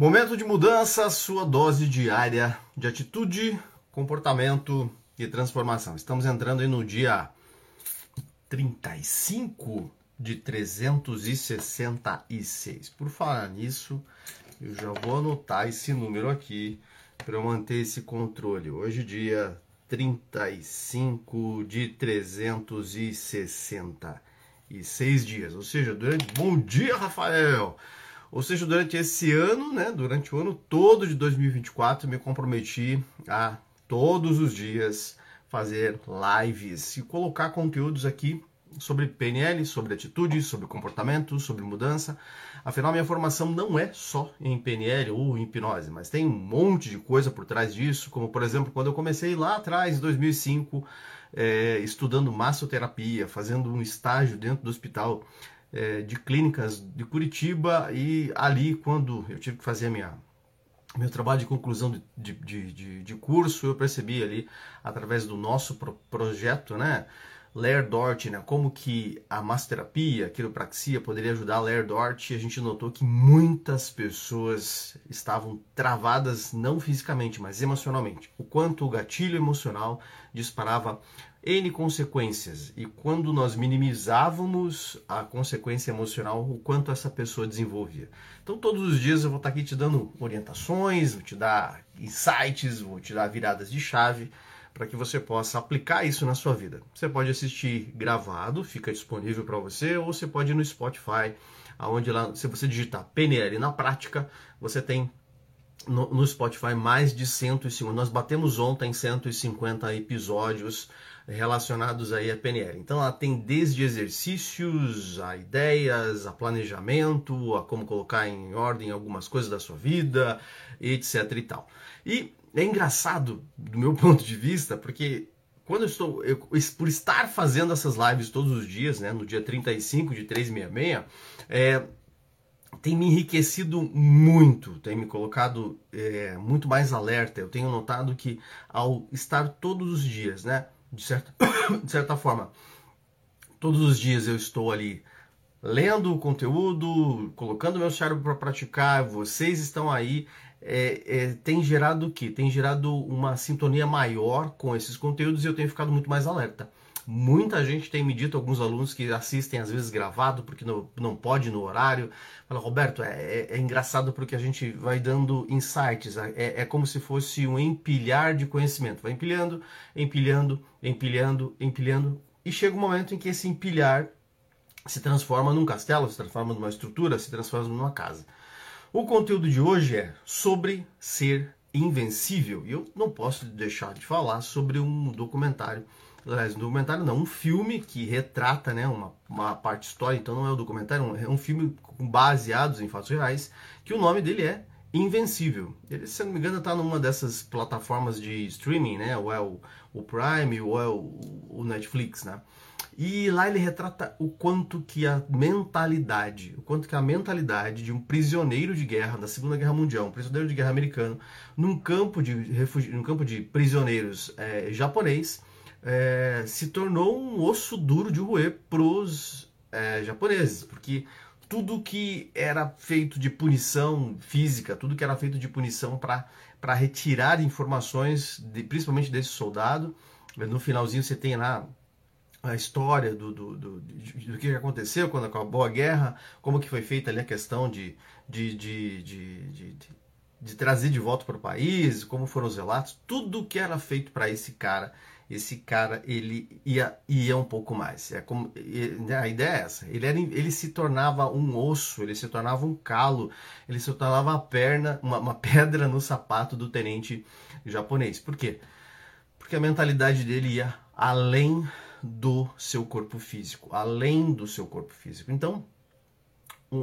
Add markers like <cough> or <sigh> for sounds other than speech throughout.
Momento de mudança, sua dose diária de atitude, comportamento e transformação. Estamos entrando aí no dia 35 de 366. Por falar nisso, eu já vou anotar esse número aqui para eu manter esse controle. Hoje, dia 35 de 366 dias. Ou seja, durante. Bom dia, Rafael! Ou seja, durante esse ano, né, durante o ano todo de 2024, me comprometi a todos os dias fazer lives e colocar conteúdos aqui sobre PNL, sobre atitude, sobre comportamento, sobre mudança. Afinal, minha formação não é só em PNL ou em hipnose, mas tem um monte de coisa por trás disso, como por exemplo, quando eu comecei lá atrás, em 2005, é, estudando massoterapia, fazendo um estágio dentro do hospital é, de clínicas de Curitiba e ali quando eu tive que fazer minha meu trabalho de conclusão de, de, de, de curso, eu percebi ali através do nosso pro, projeto, né, Lair Dort, né, como que a massoterapia, a quiropraxia poderia ajudar a Lair Dort, e a gente notou que muitas pessoas estavam travadas não fisicamente, mas emocionalmente. O quanto o gatilho emocional disparava N consequências e quando nós minimizávamos a consequência emocional, o quanto essa pessoa desenvolvia. Então, todos os dias eu vou estar aqui te dando orientações, vou te dar insights, vou te dar viradas de chave para que você possa aplicar isso na sua vida. Você pode assistir gravado, fica disponível para você, ou você pode ir no Spotify, aonde lá, se você digitar PNL na prática, você tem no, no Spotify mais de 150. Nós batemos ontem 150 episódios relacionados aí a PNL. Então ela tem desde exercícios, a ideias, a planejamento, a como colocar em ordem algumas coisas da sua vida, etc e tal. E é engraçado do meu <laughs> ponto de vista, porque quando eu estou eu, por estar fazendo essas lives todos os dias, né, no dia 35 de 366, é, tem me enriquecido muito, tem me colocado é, muito mais alerta. Eu tenho notado que ao estar todos os dias, né, de certa, <coughs> de certa forma, todos os dias eu estou ali lendo o conteúdo, colocando meu cérebro para praticar, vocês estão aí, é, é, tem gerado o que? Tem gerado uma sintonia maior com esses conteúdos e eu tenho ficado muito mais alerta. Muita gente tem me dito, alguns alunos que assistem às vezes gravado, porque não, não pode no horário. Fala, Roberto, é, é, é engraçado porque a gente vai dando insights, é, é como se fosse um empilhar de conhecimento. Vai empilhando, empilhando, empilhando, empilhando, e chega um momento em que esse empilhar se transforma num castelo, se transforma numa estrutura, se transforma numa casa. O conteúdo de hoje é sobre ser invencível. E eu não posso deixar de falar sobre um documentário aliás, um documentário não, um filme que retrata né, uma, uma parte histórica, então não é um documentário, é um filme baseado em fatos reais, que o nome dele é Invencível. Ele, se não me engano, está numa dessas plataformas de streaming, né? Ou é o, o Prime, ou é o, o, Netflix, né? E lá ele retrata o quanto que a mentalidade, o quanto que a mentalidade de um prisioneiro de guerra da Segunda Guerra Mundial, um prisioneiro de guerra americano, num campo de, refugi, num campo de prisioneiros é, japonês, é, se tornou um osso duro de roer para os é, japoneses, porque tudo que era feito de punição física, tudo que era feito de punição para retirar informações, de, principalmente desse soldado, no finalzinho você tem lá a história do, do, do, do, que aconteceu quando acabou a guerra, como que foi feita ali a questão de, de, de, de trazer de volta para o país, como foram os relatos, tudo que era feito para esse cara esse cara ele ia, ia um pouco mais. É como, né, a ideia é essa. Ele, era, ele se tornava um osso, ele se tornava um calo, ele se tornava uma perna, uma, uma <laughs> pedra no sapato do tenente japonês. Por quê? Porque a mentalidade dele ia além do seu corpo físico, além do seu corpo físico. Então,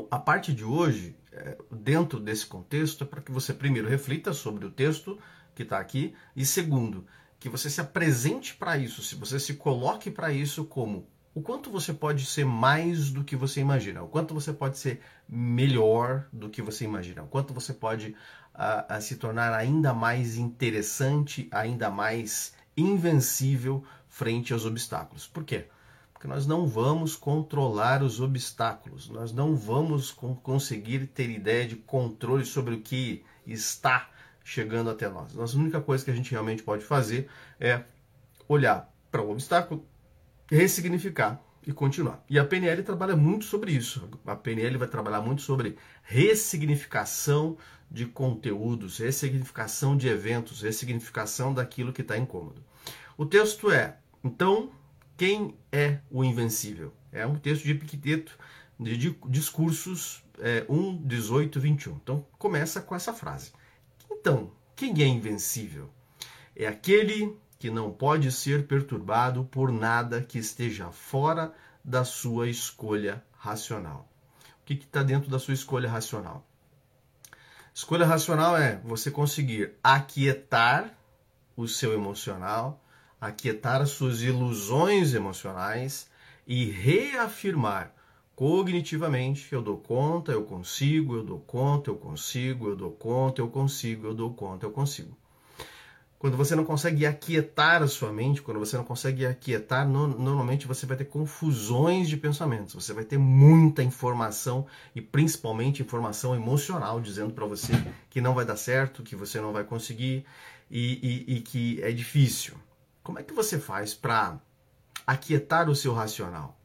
a parte de hoje, é, dentro desse contexto, é para que você primeiro reflita sobre o texto que está aqui e segundo, que você se apresente para isso, se você se coloque para isso como o quanto você pode ser mais do que você imagina, o quanto você pode ser melhor do que você imagina, o quanto você pode uh, uh, se tornar ainda mais interessante, ainda mais invencível frente aos obstáculos. Por quê? Porque nós não vamos controlar os obstáculos, nós não vamos conseguir ter ideia de controle sobre o que está chegando até nós. A única coisa que a gente realmente pode fazer é olhar para o obstáculo, ressignificar e continuar. E a PNL trabalha muito sobre isso. A PNL vai trabalhar muito sobre ressignificação de conteúdos, ressignificação de eventos, ressignificação daquilo que está incômodo. O texto é, então, quem é o invencível? É um texto de Epicteto, de discursos é, 1, 18, 21. Então, começa com essa frase. Então, quem é invencível? É aquele que não pode ser perturbado por nada que esteja fora da sua escolha racional. O que está dentro da sua escolha racional? Escolha racional é você conseguir aquietar o seu emocional, aquietar as suas ilusões emocionais e reafirmar cognitivamente: eu dou conta, eu consigo, eu dou conta, eu consigo, eu dou conta, eu consigo, eu dou conta, eu consigo. Quando você não consegue aquietar a sua mente, quando você não consegue aquietar, normalmente você vai ter confusões de pensamentos, você vai ter muita informação e principalmente informação emocional dizendo para você que não vai dar certo, que você não vai conseguir e, e, e que é difícil. Como é que você faz para aquietar o seu racional?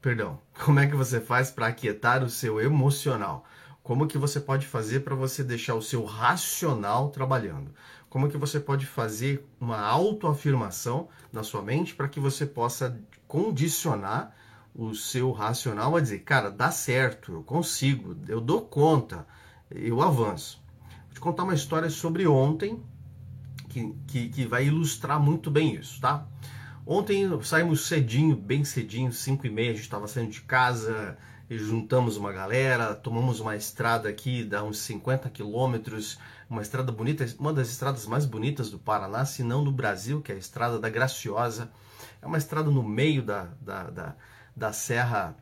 Perdão, como é que você faz para aquietar o seu emocional? Como que você pode fazer para você deixar o seu racional trabalhando? Como que você pode fazer uma autoafirmação na sua mente para que você possa condicionar o seu racional a dizer, cara, dá certo, eu consigo, eu dou conta, eu avanço. Vou te contar uma história sobre ontem que, que, que vai ilustrar muito bem isso, tá? Ontem saímos cedinho, bem cedinho, 5 e meia, a gente estava saindo de casa, juntamos uma galera, tomamos uma estrada aqui, dá uns 50 quilômetros, uma estrada bonita, uma das estradas mais bonitas do Paraná, se não do Brasil, que é a Estrada da Graciosa. É uma estrada no meio da, da, da, da Serra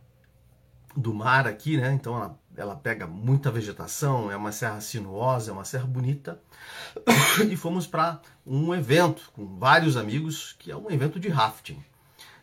do Mar aqui, né? Então ela, ela pega muita vegetação, é uma serra sinuosa, é uma serra bonita. <coughs> e fomos para um evento com vários amigos, que é um evento de rafting.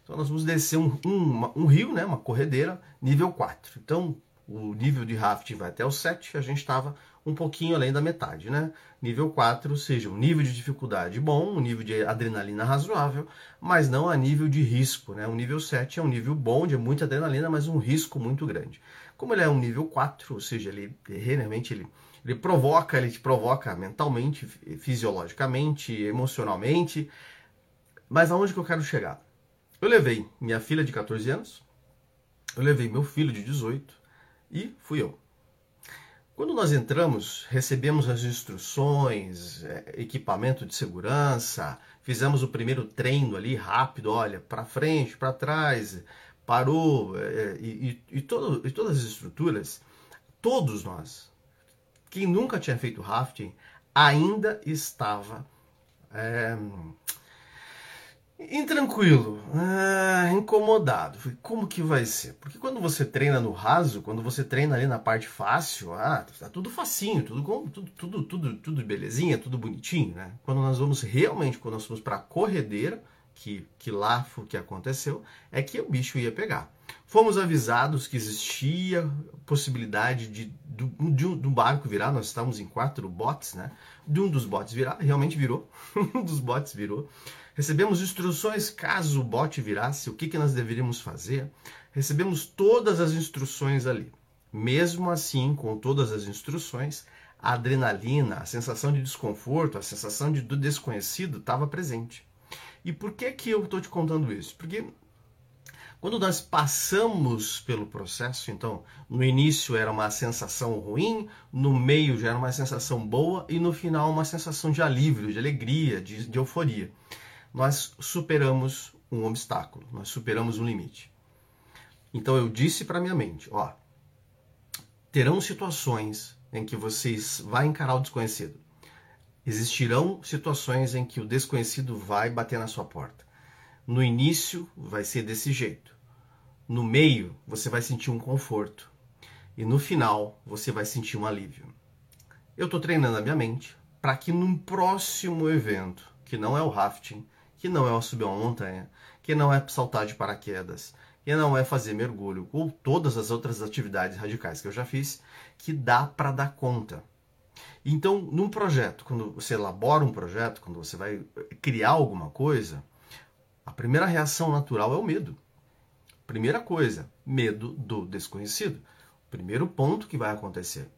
Então nós vamos descer um, um, um rio, né, uma corredeira, nível 4. Então o nível de rafting vai até o 7, a gente estava um pouquinho além da metade, né? Nível 4, ou seja, um nível de dificuldade bom, um nível de adrenalina razoável, mas não a nível de risco, né? O nível 7 é um nível bom, de muita adrenalina, mas um risco muito grande. Como ele é um nível 4, ou seja, ele realmente ele, ele provoca, ele te provoca mentalmente, fisiologicamente, emocionalmente. Mas aonde que eu quero chegar? Eu levei minha filha de 14 anos, eu levei meu filho de 18 e fui eu. Quando nós entramos, recebemos as instruções, é, equipamento de segurança, fizemos o primeiro treino ali rápido, olha, para frente, para trás, parou, é, e, e, e, todo, e todas as estruturas, todos nós, quem nunca tinha feito rafting, ainda estava é, Intranquilo, ah, incomodado. Como que vai ser? Porque quando você treina no raso, quando você treina ali na parte fácil, ah, tá tudo facinho, tudo tudo, tudo, tudo, tudo belezinha, tudo bonitinho, né? Quando nós vamos realmente, quando nós fomos para a corredeira, que, que lá que aconteceu, é que o bicho ia pegar. Fomos avisados que existia possibilidade de, de, de, um, de um barco virar, nós estávamos em quatro botes, né? De um dos botes virar, realmente virou, <laughs> um dos botes virou. Recebemos instruções caso o bote virasse, o que, que nós deveríamos fazer. Recebemos todas as instruções ali. Mesmo assim, com todas as instruções, a adrenalina, a sensação de desconforto, a sensação de, do desconhecido estava presente. E por que, que eu estou te contando isso? Porque quando nós passamos pelo processo, então, no início era uma sensação ruim, no meio já era uma sensação boa e no final uma sensação de alívio, de alegria, de, de euforia nós superamos um obstáculo, nós superamos um limite. Então eu disse para minha mente, ó, terão situações em que vocês vai encarar o desconhecido. Existirão situações em que o desconhecido vai bater na sua porta. No início vai ser desse jeito. No meio você vai sentir um conforto e no final você vai sentir um alívio. Eu estou treinando a minha mente para que num próximo evento, que não é o rafting, que não é subir uma montanha, que não é saltar de paraquedas, que não é fazer mergulho, ou todas as outras atividades radicais que eu já fiz, que dá para dar conta. Então, num projeto, quando você elabora um projeto, quando você vai criar alguma coisa, a primeira reação natural é o medo. Primeira coisa, medo do desconhecido. Primeiro ponto que vai acontecer.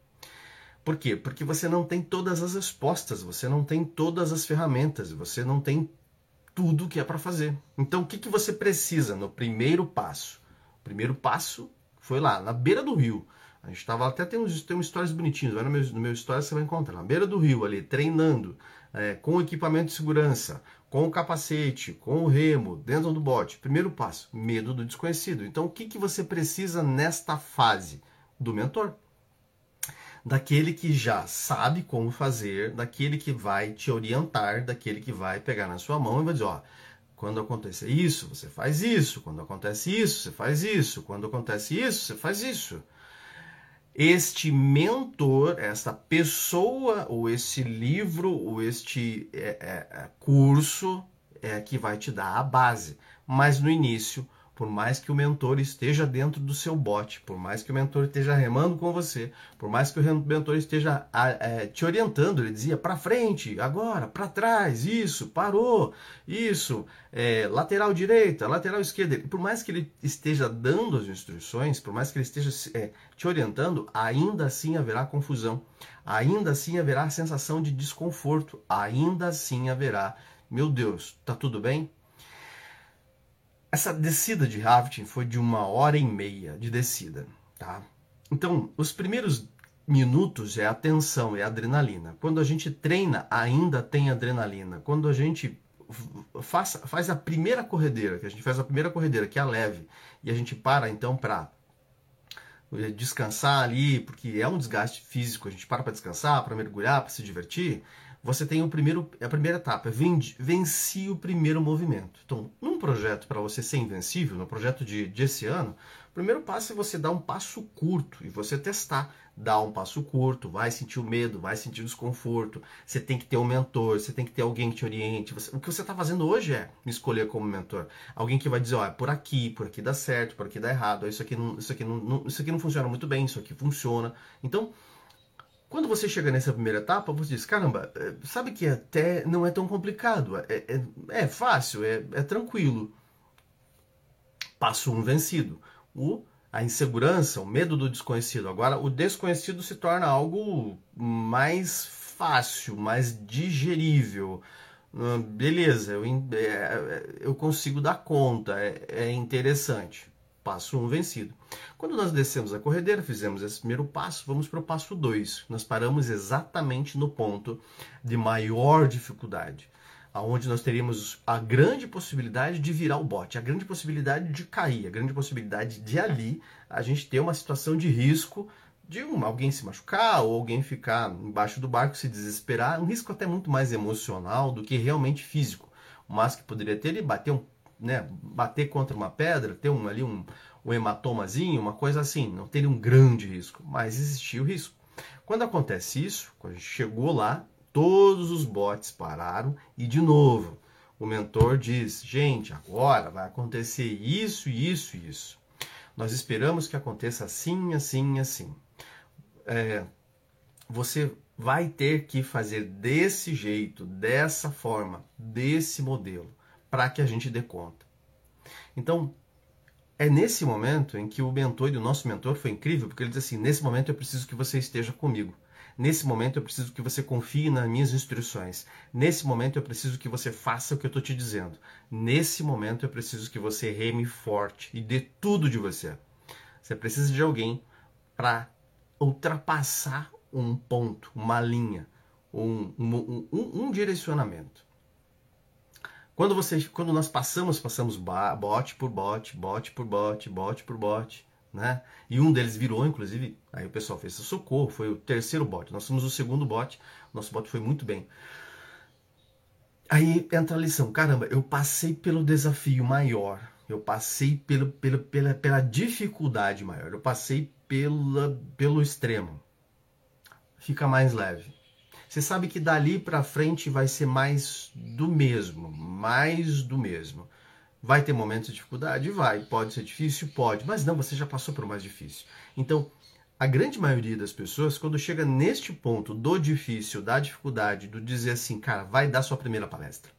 Por quê? Porque você não tem todas as respostas, você não tem todas as ferramentas, você não tem tudo que é para fazer. Então, o que, que você precisa no primeiro passo? O primeiro passo foi lá, na beira do rio. A gente estava até tem, uns, tem histórias bonitinhas, vai no meu, no meu você vai encontrar. Na beira do rio ali, treinando, é, com equipamento de segurança, com o capacete, com o remo, dentro do bote. Primeiro passo, medo do desconhecido. Então, o que, que você precisa nesta fase? Do mentor. Daquele que já sabe como fazer, daquele que vai te orientar, daquele que vai pegar na sua mão e vai dizer, ó, quando acontece isso, você faz isso. Quando acontece isso, você faz isso. Quando acontece isso, você faz isso este mentor, esta pessoa, ou este livro, ou este é, é, é, curso é que vai te dar a base. Mas no início por mais que o mentor esteja dentro do seu bote, por mais que o mentor esteja remando com você, por mais que o mentor esteja é, te orientando, ele dizia para frente, agora, para trás, isso, parou, isso, é, lateral direita, lateral esquerda, por mais que ele esteja dando as instruções, por mais que ele esteja é, te orientando, ainda assim haverá confusão, ainda assim haverá sensação de desconforto, ainda assim haverá, meu Deus, tá tudo bem? Essa descida de rafting foi de uma hora e meia de descida, tá? Então, os primeiros minutos é a tensão, é a adrenalina. Quando a gente treina, ainda tem adrenalina. Quando a gente faz, faz a primeira corredeira, que a gente faz a primeira corredeira, que é a leve, e a gente para então para descansar ali, porque é um desgaste físico, a gente para para descansar, para mergulhar, para se divertir, você tem o primeiro, a primeira etapa, venci, venci o primeiro movimento. Então, num projeto para você ser invencível, no projeto de, de esse ano, o primeiro passo é você dar um passo curto e você testar. Dar um passo curto, vai sentir o medo, vai sentir o desconforto. Você tem que ter um mentor, você tem que ter alguém que te oriente. Você, o que você está fazendo hoje é me escolher como mentor. Alguém que vai dizer, ó, por aqui, por aqui dá certo, por aqui dá errado, isso aqui não, isso aqui não, não isso aqui não funciona muito bem, isso aqui funciona. Então, quando você chega nessa primeira etapa, você diz: caramba, é, sabe que até não é tão complicado, é, é, é fácil, é, é, tranquilo. Passo um vencido. O, a insegurança, o medo do desconhecido. Agora, o desconhecido se torna algo mais fácil, mais digerível. Hum, beleza, eu, é, eu consigo dar conta, é, é interessante passo 1 um vencido. Quando nós descemos a corredeira, fizemos esse primeiro passo, vamos para o passo 2. Nós paramos exatamente no ponto de maior dificuldade, aonde nós teríamos a grande possibilidade de virar o bote, a grande possibilidade de cair, a grande possibilidade de ali a gente ter uma situação de risco de um, alguém se machucar ou alguém ficar embaixo do barco, se desesperar, um risco até muito mais emocional do que realmente físico. Máximo que poderia ter ele bater um né, bater contra uma pedra, ter um, ali um, um hematomazinho, uma coisa assim, não teria um grande risco, mas existia o risco. Quando acontece isso, quando a gente chegou lá, todos os botes pararam e de novo o mentor diz: gente, agora vai acontecer isso, isso, isso. Nós esperamos que aconteça assim, assim, assim. É, você vai ter que fazer desse jeito, dessa forma, desse modelo para que a gente dê conta. Então, é nesse momento em que o mentor e o nosso mentor foi incrível, porque ele diz assim: nesse momento eu preciso que você esteja comigo. Nesse momento eu preciso que você confie nas minhas instruções. Nesse momento eu preciso que você faça o que eu estou te dizendo. Nesse momento eu preciso que você reme forte e dê tudo de você. Você precisa de alguém para ultrapassar um ponto, uma linha, um, um, um, um direcionamento. Quando, você, quando nós passamos, passamos bote por bote, bote por bote, bote por bote, né? E um deles virou, inclusive, aí o pessoal fez socorro, foi o terceiro bote. Nós somos o segundo bote, nosso bote foi muito bem. Aí entra a lição, caramba, eu passei pelo desafio maior, eu passei pelo, pelo, pela, pela dificuldade maior, eu passei pela, pelo extremo. Fica mais leve. Você sabe que dali para frente vai ser mais do mesmo, mais do mesmo. Vai ter momentos de dificuldade? Vai. Pode ser difícil? Pode. Mas não, você já passou por mais difícil. Então, a grande maioria das pessoas, quando chega neste ponto do difícil, da dificuldade, do dizer assim, cara, vai dar sua primeira palestra.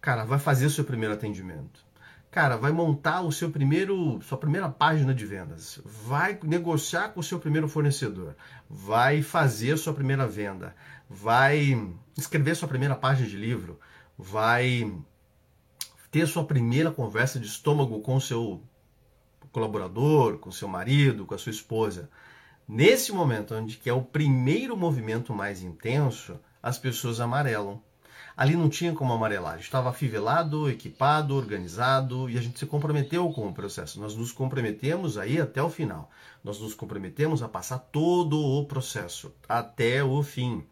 Cara, vai fazer seu primeiro atendimento. Cara, vai montar o seu primeiro, sua primeira página de vendas. Vai negociar com o seu primeiro fornecedor. Vai fazer sua primeira venda. Vai escrever sua primeira página de livro. Vai ter sua primeira conversa de estômago com seu colaborador, com seu marido, com a sua esposa. Nesse momento, onde que é o primeiro movimento mais intenso, as pessoas amarelam. Ali não tinha como amarelar, estava afivelado, equipado, organizado e a gente se comprometeu com o processo. Nós nos comprometemos aí até o final. Nós nos comprometemos a passar todo o processo até o fim.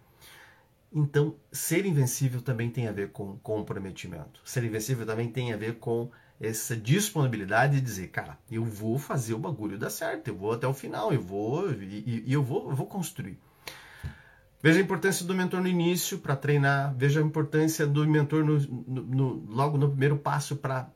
Então, ser invencível também tem a ver com comprometimento. Ser invencível também tem a ver com essa disponibilidade de dizer, cara, eu vou fazer o bagulho dar certo, eu vou até o final, eu vou e, e eu vou, eu vou construir. Veja a importância do mentor no início para treinar, veja a importância do mentor no, no, no, logo no primeiro passo para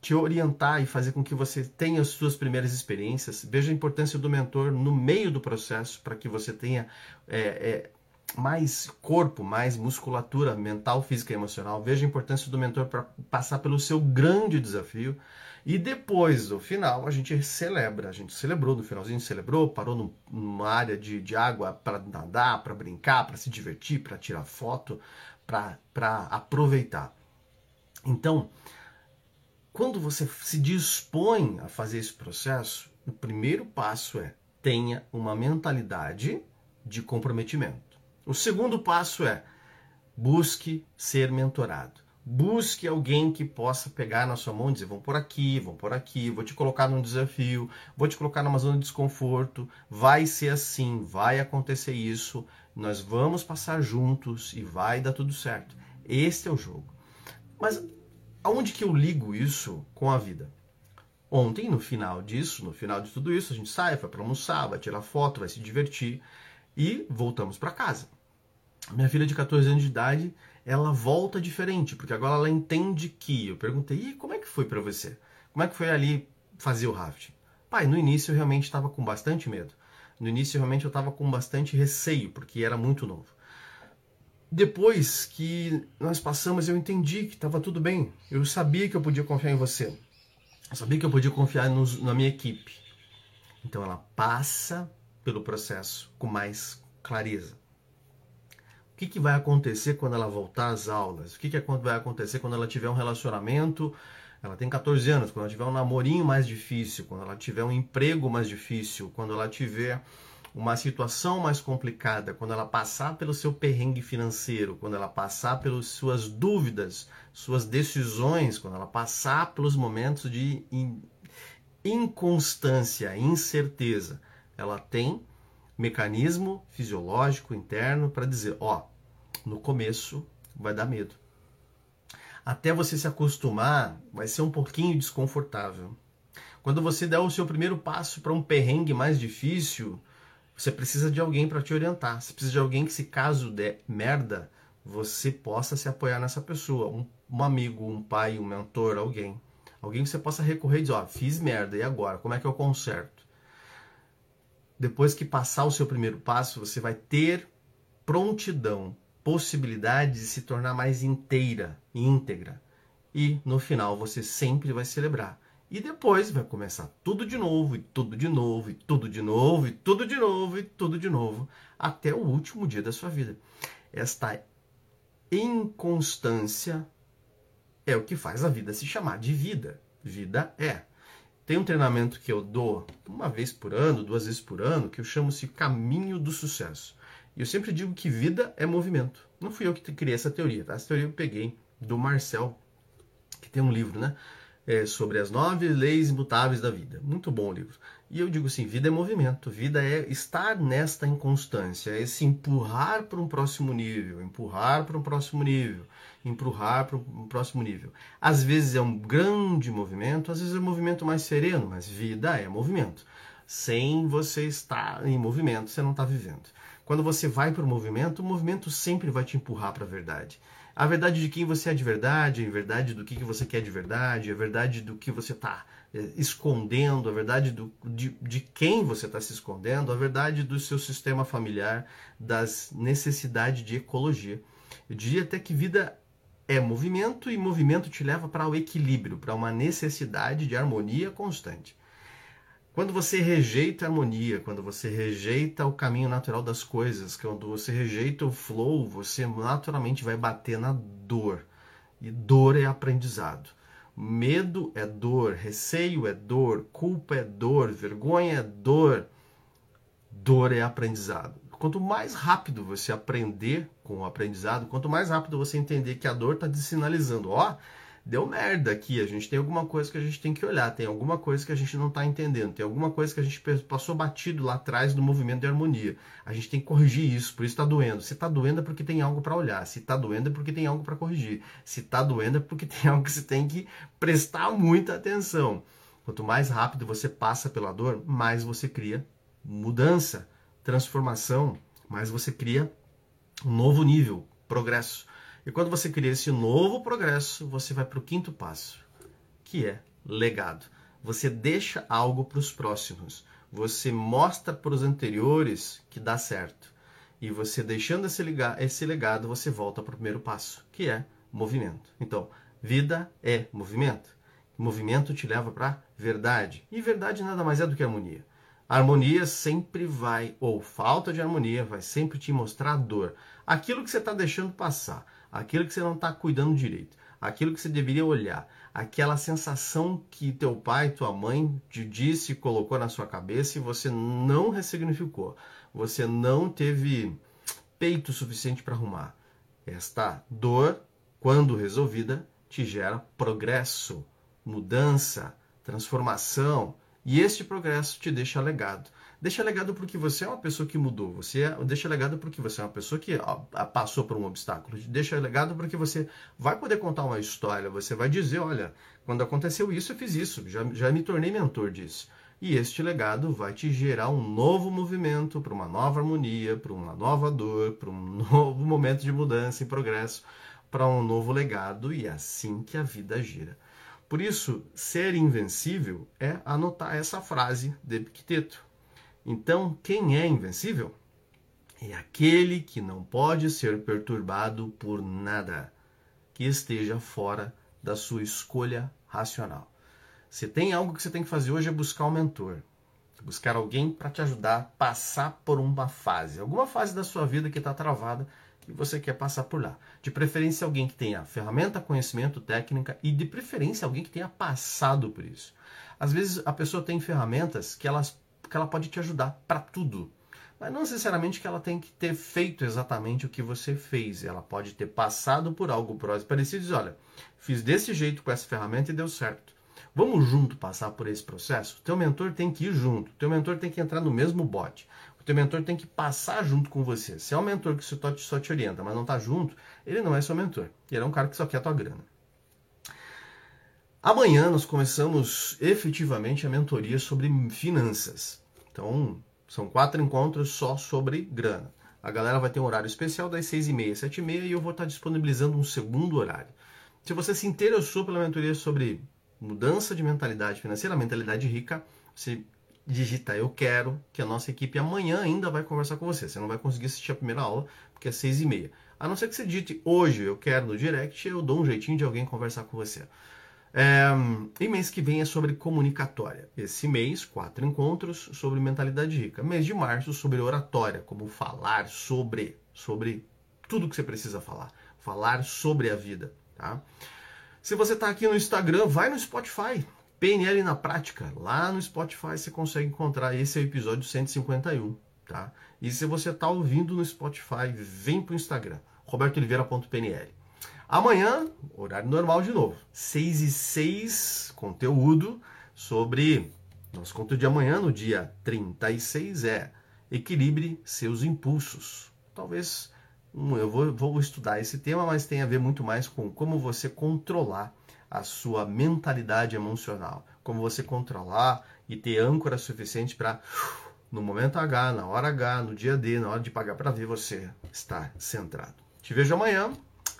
te orientar e fazer com que você tenha as suas primeiras experiências. Veja a importância do mentor no meio do processo para que você tenha é, é, mais corpo, mais musculatura mental, física e emocional. Veja a importância do mentor para passar pelo seu grande desafio. E depois, do final, a gente celebra. A gente celebrou, no finalzinho celebrou, parou numa área de, de água para nadar, para brincar, para se divertir, para tirar foto, para aproveitar. Então, quando você se dispõe a fazer esse processo, o primeiro passo é tenha uma mentalidade de comprometimento. O segundo passo é busque ser mentorado. Busque alguém que possa pegar na sua mão e dizer: vão por aqui, vão por aqui, vou te colocar num desafio, vou te colocar numa zona de desconforto, vai ser assim, vai acontecer isso, nós vamos passar juntos e vai dar tudo certo. Este é o jogo. Mas aonde que eu ligo isso com a vida? Ontem, no final disso, no final de tudo isso, a gente sai, vai para almoçar, vai tirar foto, vai se divertir e voltamos para casa. Minha filha de 14 anos de idade, ela volta diferente, porque agora ela entende que. Eu perguntei, e como é que foi para você? Como é que foi ali fazer o raft? Pai, no início eu realmente estava com bastante medo. No início realmente eu estava com bastante receio, porque era muito novo. Depois que nós passamos, eu entendi que estava tudo bem. Eu sabia que eu podia confiar em você. Eu sabia que eu podia confiar nos, na minha equipe. Então ela passa pelo processo com mais clareza. O que, que vai acontecer quando ela voltar às aulas? O que, que vai acontecer quando ela tiver um relacionamento? Ela tem 14 anos, quando ela tiver um namorinho mais difícil, quando ela tiver um emprego mais difícil, quando ela tiver uma situação mais complicada, quando ela passar pelo seu perrengue financeiro, quando ela passar pelas suas dúvidas, suas decisões, quando ela passar pelos momentos de inconstância, incerteza, ela tem mecanismo fisiológico interno para dizer, ó, no começo vai dar medo. Até você se acostumar, vai ser um pouquinho desconfortável. Quando você der o seu primeiro passo para um perrengue mais difícil, você precisa de alguém para te orientar. Você precisa de alguém que, se caso der merda, você possa se apoiar nessa pessoa. Um, um amigo, um pai, um mentor, alguém. Alguém que você possa recorrer e dizer, ó, fiz merda, e agora? Como é que eu conserto? Depois que passar o seu primeiro passo, você vai ter prontidão, possibilidade de se tornar mais inteira, íntegra. E no final você sempre vai celebrar. E depois vai começar tudo de novo, e tudo de novo, e tudo de novo, e tudo de novo, e tudo de novo, até o último dia da sua vida. Esta inconstância é o que faz a vida se chamar de vida. Vida é. Tem um treinamento que eu dou uma vez por ano, duas vezes por ano, que eu chamo-se Caminho do Sucesso. E eu sempre digo que vida é movimento. Não fui eu que criei essa teoria, tá? Essa teoria eu peguei do Marcel, que tem um livro, né? é, sobre as nove leis imutáveis da vida. Muito bom o livro. E eu digo assim: vida é movimento, vida é estar nesta inconstância, é se empurrar para um próximo nível, empurrar para um próximo nível, empurrar para um próximo nível. Às vezes é um grande movimento, às vezes é um movimento mais sereno, mas vida é movimento. Sem você estar em movimento, você não está vivendo. Quando você vai para o movimento, o movimento sempre vai te empurrar para a verdade. A verdade de quem você é de verdade, a verdade do que, que você quer de verdade, a verdade do que você está escondendo, a verdade do, de, de quem você está se escondendo, a verdade do seu sistema familiar, das necessidades de ecologia. Eu diria até que vida é movimento e movimento te leva para o equilíbrio, para uma necessidade de harmonia constante. Quando você rejeita a harmonia, quando você rejeita o caminho natural das coisas, quando você rejeita o flow, você naturalmente vai bater na dor. E dor é aprendizado. Medo é dor, receio é dor, culpa é dor, vergonha é dor. Dor é aprendizado. Quanto mais rápido você aprender com o aprendizado, quanto mais rápido você entender que a dor está te sinalizando, ó, oh, deu merda aqui, a gente tem alguma coisa que a gente tem que olhar, tem alguma coisa que a gente não está entendendo, tem alguma coisa que a gente passou batido lá atrás do movimento de harmonia. A gente tem que corrigir isso, por isso está doendo. Se está doendo é porque tem algo para olhar, se está doendo é porque tem algo para corrigir, se está doendo é porque <laughs> tem algo que você tem que prestar muita atenção. Quanto mais rápido você passa pela dor, mais você cria mudança, transformação, mais você cria um novo nível, progresso. E quando você cria esse novo progresso, você vai para o quinto passo, que é legado. Você deixa algo para os próximos. Você mostra para os anteriores que dá certo. E você deixando esse, esse legado, você volta para o primeiro passo, que é movimento. Então, vida é movimento. Movimento te leva para verdade. E verdade nada mais é do que harmonia. Harmonia sempre vai, ou falta de harmonia, vai sempre te mostrar dor. Aquilo que você está deixando passar aquilo que você não está cuidando direito, aquilo que você deveria olhar, aquela sensação que teu pai, tua mãe te disse, colocou na sua cabeça e você não ressignificou, você não teve peito suficiente para arrumar. Esta dor, quando resolvida, te gera progresso, mudança, transformação, e este progresso te deixa legado. Deixa legado porque você é uma pessoa que mudou. Você é, deixa legado porque você é uma pessoa que ó, passou por um obstáculo. Deixa legado porque você vai poder contar uma história. Você vai dizer, olha, quando aconteceu isso, eu fiz isso. Já, já me tornei mentor disso. E este legado vai te gerar um novo movimento para uma nova harmonia, para uma nova dor, para um <laughs> novo momento de mudança e progresso, para um novo legado. E é assim que a vida gira. Por isso, ser invencível é anotar essa frase de Epicteto. Então, quem é invencível? É aquele que não pode ser perturbado por nada que esteja fora da sua escolha racional. Se tem algo que você tem que fazer hoje é buscar um mentor, buscar alguém para te ajudar a passar por uma fase, alguma fase da sua vida que está travada e você quer passar por lá. De preferência alguém que tenha ferramenta, conhecimento, técnica e de preferência alguém que tenha passado por isso. Às vezes a pessoa tem ferramentas que elas que ela pode te ajudar para tudo. Mas não necessariamente que ela tem que ter feito exatamente o que você fez. Ela pode ter passado por algo parecido e dizer, olha, fiz desse jeito com essa ferramenta e deu certo. Vamos junto passar por esse processo? O teu mentor tem que ir junto. O teu mentor tem que entrar no mesmo bote. O teu mentor tem que passar junto com você. Se é um mentor que só te orienta, mas não está junto, ele não é seu mentor. Ele é um cara que só quer a tua grana. Amanhã nós começamos efetivamente a mentoria sobre finanças. Então, são quatro encontros só sobre grana. A galera vai ter um horário especial das seis e meia, sete e meia eu vou estar disponibilizando um segundo horário. Se você se interessou pela mentoria sobre mudança de mentalidade financeira, mentalidade rica, você digita eu quero, que a nossa equipe amanhã ainda vai conversar com você. Você não vai conseguir assistir a primeira aula, porque é seis e meia. A não ser que você digite hoje eu quero no direct, eu dou um jeitinho de alguém conversar com você. É, e mês que vem é sobre comunicatória. Esse mês, quatro encontros sobre mentalidade rica. Mês de março, sobre oratória, como falar sobre, sobre tudo que você precisa falar. Falar sobre a vida, tá? Se você está aqui no Instagram, vai no Spotify. PNL na prática. Lá no Spotify você consegue encontrar. Esse é o episódio 151, tá? E se você está ouvindo no Spotify, vem para o Instagram. robertooliveira.pnl. Amanhã, horário normal de novo. 6 e 6, conteúdo sobre. Nosso conteúdo de amanhã, no dia 36, é Equilibre seus impulsos. Talvez eu vou, vou estudar esse tema, mas tem a ver muito mais com como você controlar a sua mentalidade emocional. Como você controlar e ter âncora suficiente para no momento H, na hora H, no dia D, na hora de pagar para ver, você está centrado. Te vejo amanhã,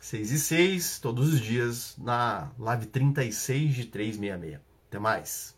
6 e 6, todos os dias, na live 36 de 366. Até mais!